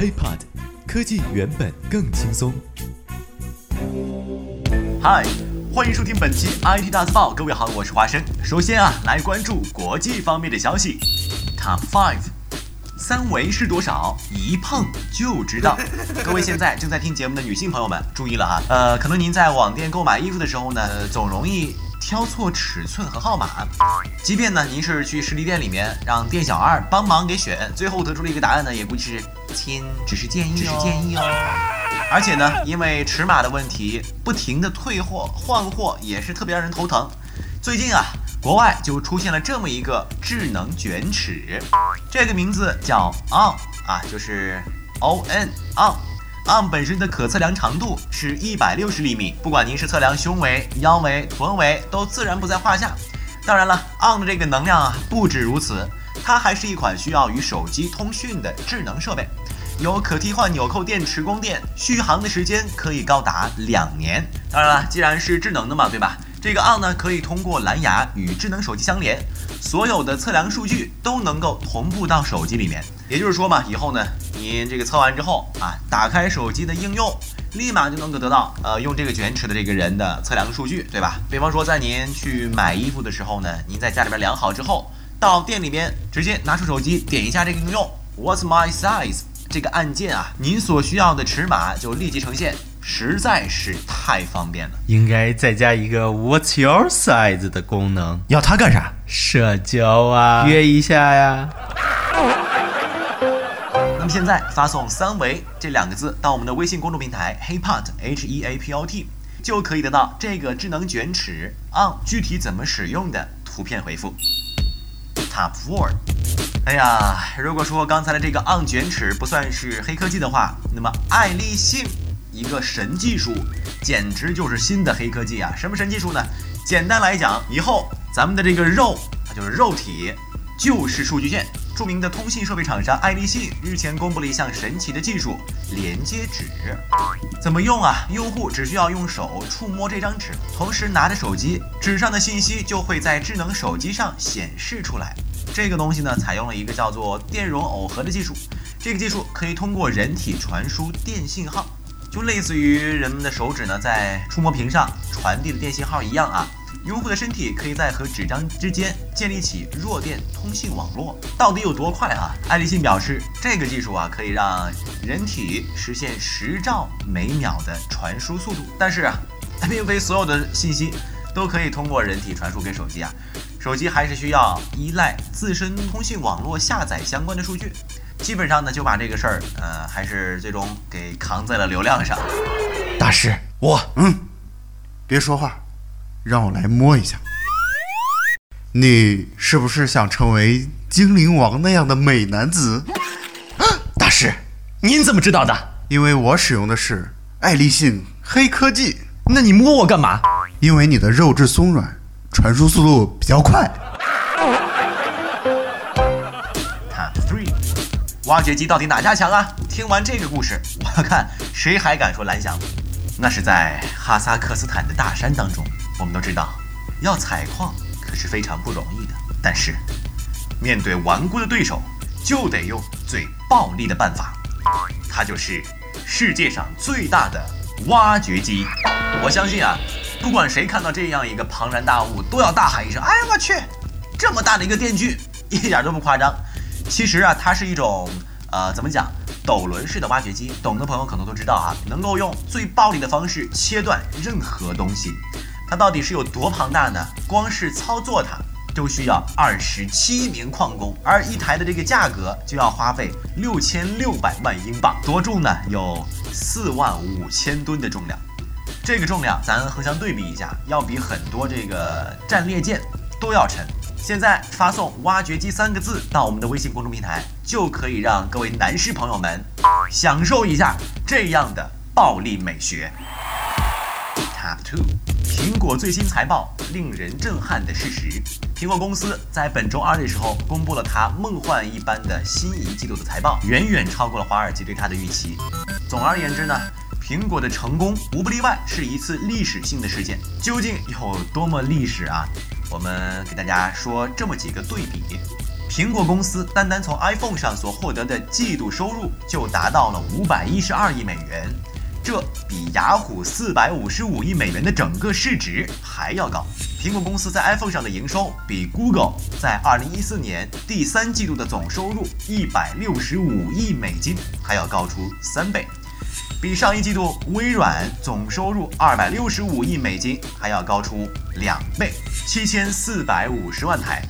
HeyPod，科技原本更轻松。嗨，欢迎收听本期 IT 大字报。各位好，我是华生。首先啊，来关注国际方面的消息。Top Five，三围是多少？一碰就知道。各位现在正在听节目的女性朋友们，注意了啊！呃，可能您在网店购买衣服的时候呢，总容易。挑错尺寸和号码，即便呢您是去实体店里面让店小二帮忙给选，最后得出了一个答案呢，也估计是亲，只是建议，只是建议哦。而且呢，因为尺码的问题，不停的退货换货也是特别让人头疼。最近啊，国外就出现了这么一个智能卷尺，这个名字叫 On 啊，就是 O N On。On 本身的可测量长度是一百六十厘米，不管您是测量胸围、腰围、臀围，都自然不在话下。当然了，On 的这个能量啊，不止如此，它还是一款需要与手机通讯的智能设备，有可替换纽扣电池供电，续航的时间可以高达两年。当然了，既然是智能的嘛，对吧？这个 On 呢，可以通过蓝牙与智能手机相连，所有的测量数据都能够同步到手机里面。也就是说嘛，以后呢，您这个测完之后啊，打开手机的应用，立马就能够得到呃用这个卷尺的这个人的测量数据，对吧？比方说在您去买衣服的时候呢，您在家里边量好之后，到店里边直接拿出手机点一下这个应用，What's my size 这个按键啊，您所需要的尺码就立即呈现，实在是太方便了。应该再加一个 What's your size 的功能，要它干啥？社交啊，约一下呀。那么现在发送“三维”这两个字到我们的微信公众平台 HeyPot H E A P O T，就可以得到这个智能卷尺 On 具体怎么使用的图片回复。Top Four，哎呀，如果说刚才的这个 On 卷尺不算是黑科技的话，那么爱立信一个神技术，简直就是新的黑科技啊！什么神技术呢？简单来讲，以后咱们的这个肉，它就是肉体，就是数据线。著名的通信设备厂商爱立信日前公布了一项神奇的技术——连接纸。怎么用啊？用户只需要用手触摸这张纸，同时拿着手机，纸上的信息就会在智能手机上显示出来。这个东西呢，采用了一个叫做电容耦合的技术。这个技术可以通过人体传输电信号，就类似于人们的手指呢在触摸屏上传递的电信号一样啊。用户的身体可以在和纸张之间建立起弱电通信网络，到底有多快啊？爱立信表示，这个技术啊可以让人体实现十兆每秒的传输速度。但是啊，并非所有的信息都可以通过人体传输给手机啊，手机还是需要依赖自身通信网络下载相关的数据。基本上呢，就把这个事儿，呃，还是最终给扛在了流量上。大师，我嗯，别说话。让我来摸一下，你是不是想成为精灵王那样的美男子？大师，您怎么知道的？因为我使用的是爱立信黑科技。那你摸我干嘛？因为你的肉质松软，传输速度比较快。Top three，挖掘机到底哪家强啊？听完这个故事，我看谁还敢说蓝翔？那是在哈萨克斯坦的大山当中。我们都知道，要采矿可是非常不容易的。但是，面对顽固的对手，就得用最暴力的办法。它就是世界上最大的挖掘机。我相信啊，不管谁看到这样一个庞然大物，都要大喊一声：“哎呀，我去！这么大的一个电锯，一点都不夸张。”其实啊，它是一种呃，怎么讲，斗轮式的挖掘机。懂的朋友可能都知道啊，能够用最暴力的方式切断任何东西。它到底是有多庞大呢？光是操作它就需要二十七名矿工，而一台的这个价格就要花费六千六百万英镑。多重呢？有四万五千吨的重量。这个重量咱横向对比一下，要比很多这个战列舰都要沉。现在发送“挖掘机”三个字到我们的微信公众平台，就可以让各位男士朋友们享受一下这样的暴力美学。Top two。苹果最新财报令人震撼的事实，苹果公司在本周二的时候公布了它梦幻一般的新一季度的财报，远远超过了华尔街对它的预期。总而言之呢，苹果的成功无不例外是一次历史性的事件。究竟有多么历史啊？我们给大家说这么几个对比。苹果公司单单从 iPhone 上所获得的季度收入就达到了五百一十二亿美元，这比雅虎四百五十五亿美元的整个市值还要高。苹果公司在 iPhone 上的营收比 Google 在二零一四年第三季度的总收入一百六十五亿美金还要高出三倍，比上一季度微软总收入二百六十五亿美金还要高出两倍，七千四百五十万台。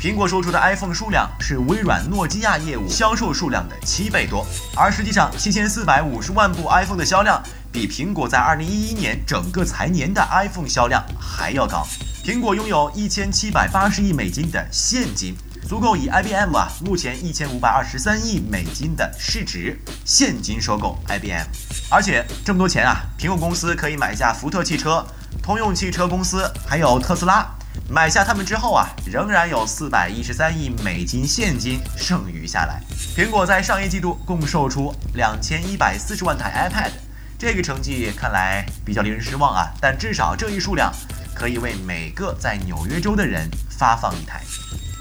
苹果售出的 iPhone 数量是微软诺基亚业务销售数量的七倍多，而实际上七千四百五十万部 iPhone 的销量比苹果在二零一一年整个财年的 iPhone 销量还要高。苹果拥有一千七百八十亿美金的现金，足够以 IBM 啊目前一千五百二十三亿美金的市值现金收购 IBM，而且这么多钱啊，苹果公司可以买下福特汽车、通用汽车公司，还有特斯拉。买下他们之后啊，仍然有四百一十三亿美金现金剩余下来。苹果在上一季度共售出两千一百四十万台 iPad，这个成绩看来比较令人失望啊。但至少这一数量可以为每个在纽约州的人发放一台。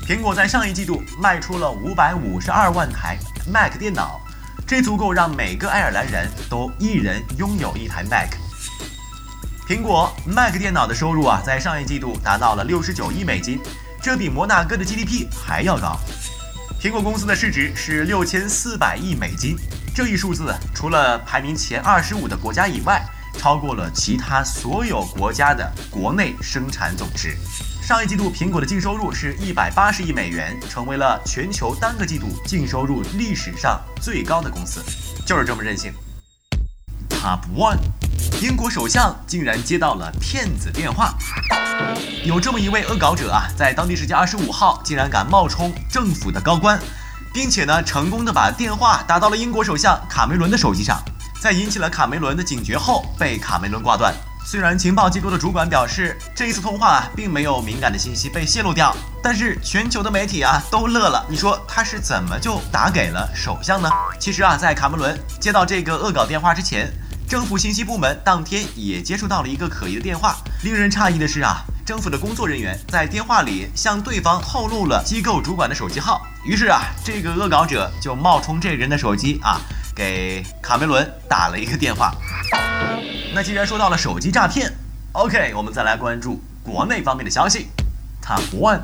苹果在上一季度卖出了五百五十二万台 Mac 电脑，这足够让每个爱尔兰人都一人拥有一台 Mac。苹果 Mac 电脑的收入啊，在上一季度达到了六十九亿美金，这比摩纳哥的 GDP 还要高。苹果公司的市值是六千四百亿美金，这一数字除了排名前二十五的国家以外，超过了其他所有国家的国内生产总值。上一季度苹果的净收入是一百八十亿美元，成为了全球单个季度净收入历史上最高的公司，就是这么任性。Top One。英国首相竟然接到了骗子电话，有这么一位恶搞者啊，在当地时间二十五号竟然敢冒充政府的高官，并且呢，成功的把电话打到了英国首相卡梅伦的手机上，在引起了卡梅伦的警觉后，被卡梅伦挂断。虽然情报机构的主管表示这一次通话啊并没有敏感的信息被泄露掉，但是全球的媒体啊都乐了。你说他是怎么就打给了首相呢？其实啊，在卡梅伦接到这个恶搞电话之前。政府信息部门当天也接触到了一个可疑的电话。令人诧异的是啊，政府的工作人员在电话里向对方透露了机构主管的手机号。于是啊，这个恶搞者就冒充这人的手机啊，给卡梅伦打了一个电话。那既然说到了手机诈骗，OK，我们再来关注国内方面的消息。Top One，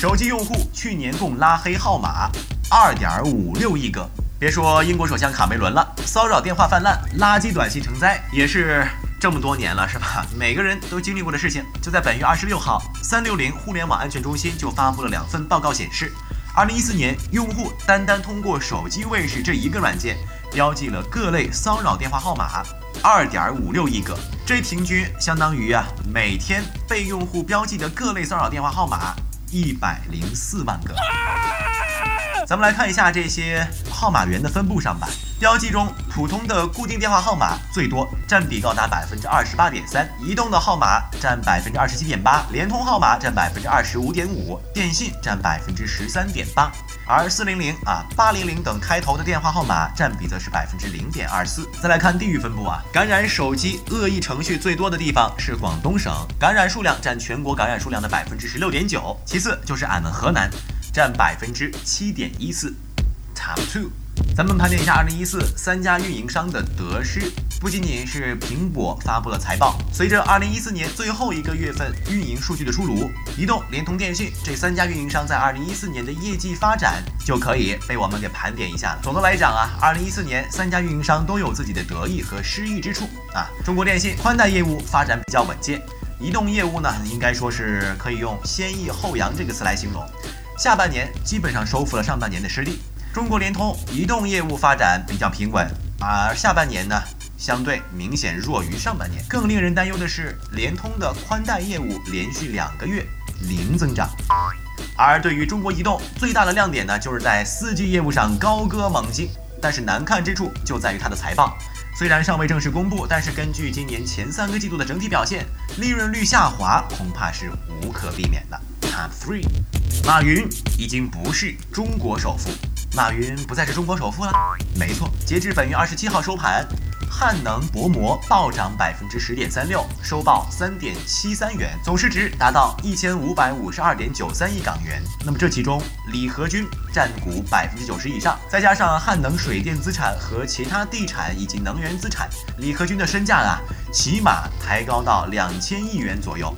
手机用户去年共拉黑号码二点五六亿个。别说英国首相卡梅伦了，骚扰电话泛滥，垃圾短信成灾，也是这么多年了，是吧？每个人都经历过的事情。就在本月二十六号，三六零互联网安全中心就发布了两份报告，显示，二零一四年用户单单通过手机卫士这一个软件，标记了各类骚扰电话号码二点五六亿个，这平均相当于啊每天被用户标记的各类骚扰电话号码一百零四万个。咱们来看一下这些号码源的分布上吧。标记中，普通的固定电话号码最多，占比高达百分之二十八点三；移动的号码占百分之二十七点八；联通号码占百分之二十五点五；电信占百分之十三点八。而四零零啊、八零零等开头的电话号码占比则是百分之零点二四。再来看地域分布啊，感染手机恶意程序最多的地方是广东省，感染数量占全国感染数量的百分之十六点九，其次就是俺们河南。占百分之七点一四，Top Two，咱们盘点一下二零一四三家运营商的得失。不仅仅是苹果发布了财报，随着二零一四年最后一个月份运营数据的出炉，移动、联通、电信这三家运营商在二零一四年的业绩发展就可以被我们给盘点一下了。总的来讲啊，二零一四年三家运营商都有自己的得意和失意之处啊。中国电信宽带业务发展比较稳健，移动业务呢，应该说是可以用先抑后扬这个词来形容。下半年基本上收复了上半年的失地。中国联通移动业务发展比较平稳，而下半年呢，相对明显弱于上半年。更令人担忧的是，联通的宽带业务连续两个月零增长。而对于中国移动最大的亮点呢，就是在 4G 业务上高歌猛进。但是难看之处就在于它的财报，虽然尚未正式公布，但是根据今年前三个季度的整体表现，利润率下滑恐怕是无可避免的。Top three，马云已经不是中国首富，马云不再是中国首富了。没错，截至本月二十七号收盘，汉能薄膜暴涨百分之十点三六，收报三点七三元，总市值达到一千五百五十二点九三亿港元。那么这其中，李和军占股百分之九十以上，再加上汉能水电资产和其他地产以及能源资产，李和军的身价啊，起码抬高到两千亿元左右。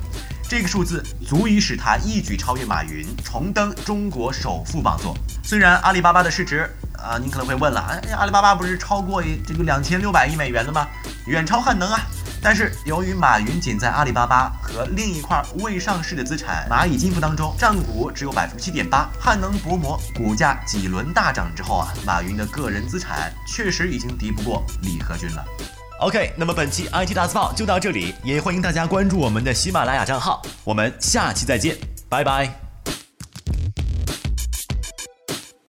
这个数字足以使他一举超越马云，重登中国首富宝座。虽然阿里巴巴的市值啊，您可能会问了，哎，阿里巴巴不是超过这个两千六百亿美元了吗？远超汉能啊！但是由于马云仅在阿里巴巴和另一块未上市的资产蚂蚁金服当中占股只有百分之七点八，汉能薄膜股价几轮大涨之后啊，马云的个人资产确实已经敌不过李和军了。OK，那么本期 IT 大字报就到这里，也欢迎大家关注我们的喜马拉雅账号，我们下期再见，拜拜。